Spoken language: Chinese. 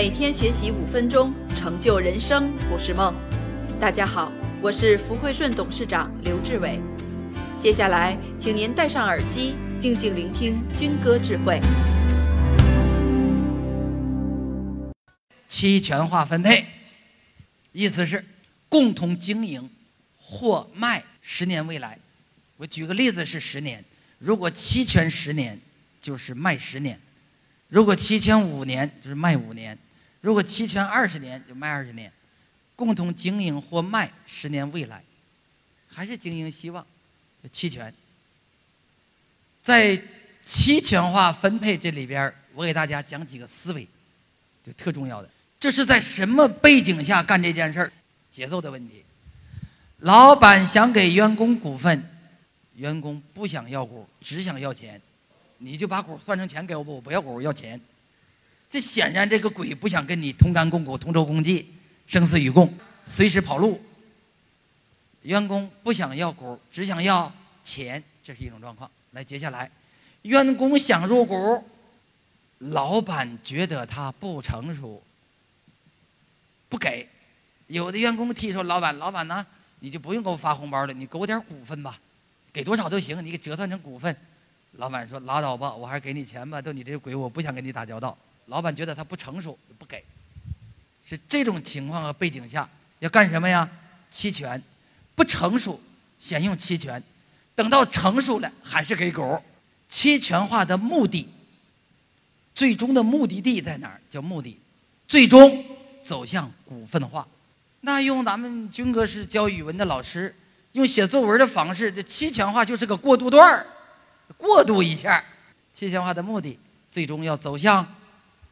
每天学习五分钟，成就人生不是梦。大家好，我是福汇顺董事长刘志伟。接下来，请您戴上耳机，静静聆听军歌智慧。期权化分配，意思是共同经营或卖十年未来。我举个例子是十年，如果期权十年，就是卖十年；如果期权五年，就是卖五年；如果期权二十年，就卖二十年。共同经营或卖十年未来，还是经营希望。期权，在期权化分配这里边，我给大家讲几个思维，就特重要的。这是在什么背景下干这件事儿？节奏的问题。老板想给员工股份，员工不想要股，只想要钱，你就把股算成钱给我吧，我不要股，我要钱。这显然这个鬼不想跟你同甘共苦、同舟共济、生死与共，随时跑路。员工不想要股，只想要钱，这是一种状况。来，接下来，员工想入股，老板觉得他不成熟，不给。有的员工提出：“老板，老板呢？你就不用给我发红包了，你给我点股份吧，给多少都行，你给折算成股份。”老板说：“拉倒吧，我还是给你钱吧。都你这个鬼，我不想跟你打交道。”老板觉得他不成熟，不给。是这种情况和背景下要干什么呀？期权。不成熟，先用期权，等到成熟了还是给股。期权化的目的，最终的目的地在哪儿？叫目的，最终走向股份化。那用咱们军哥是教语文的老师，用写作文的方式，这期权化就是个过渡段儿，过渡一下。期权化的目的，最终要走向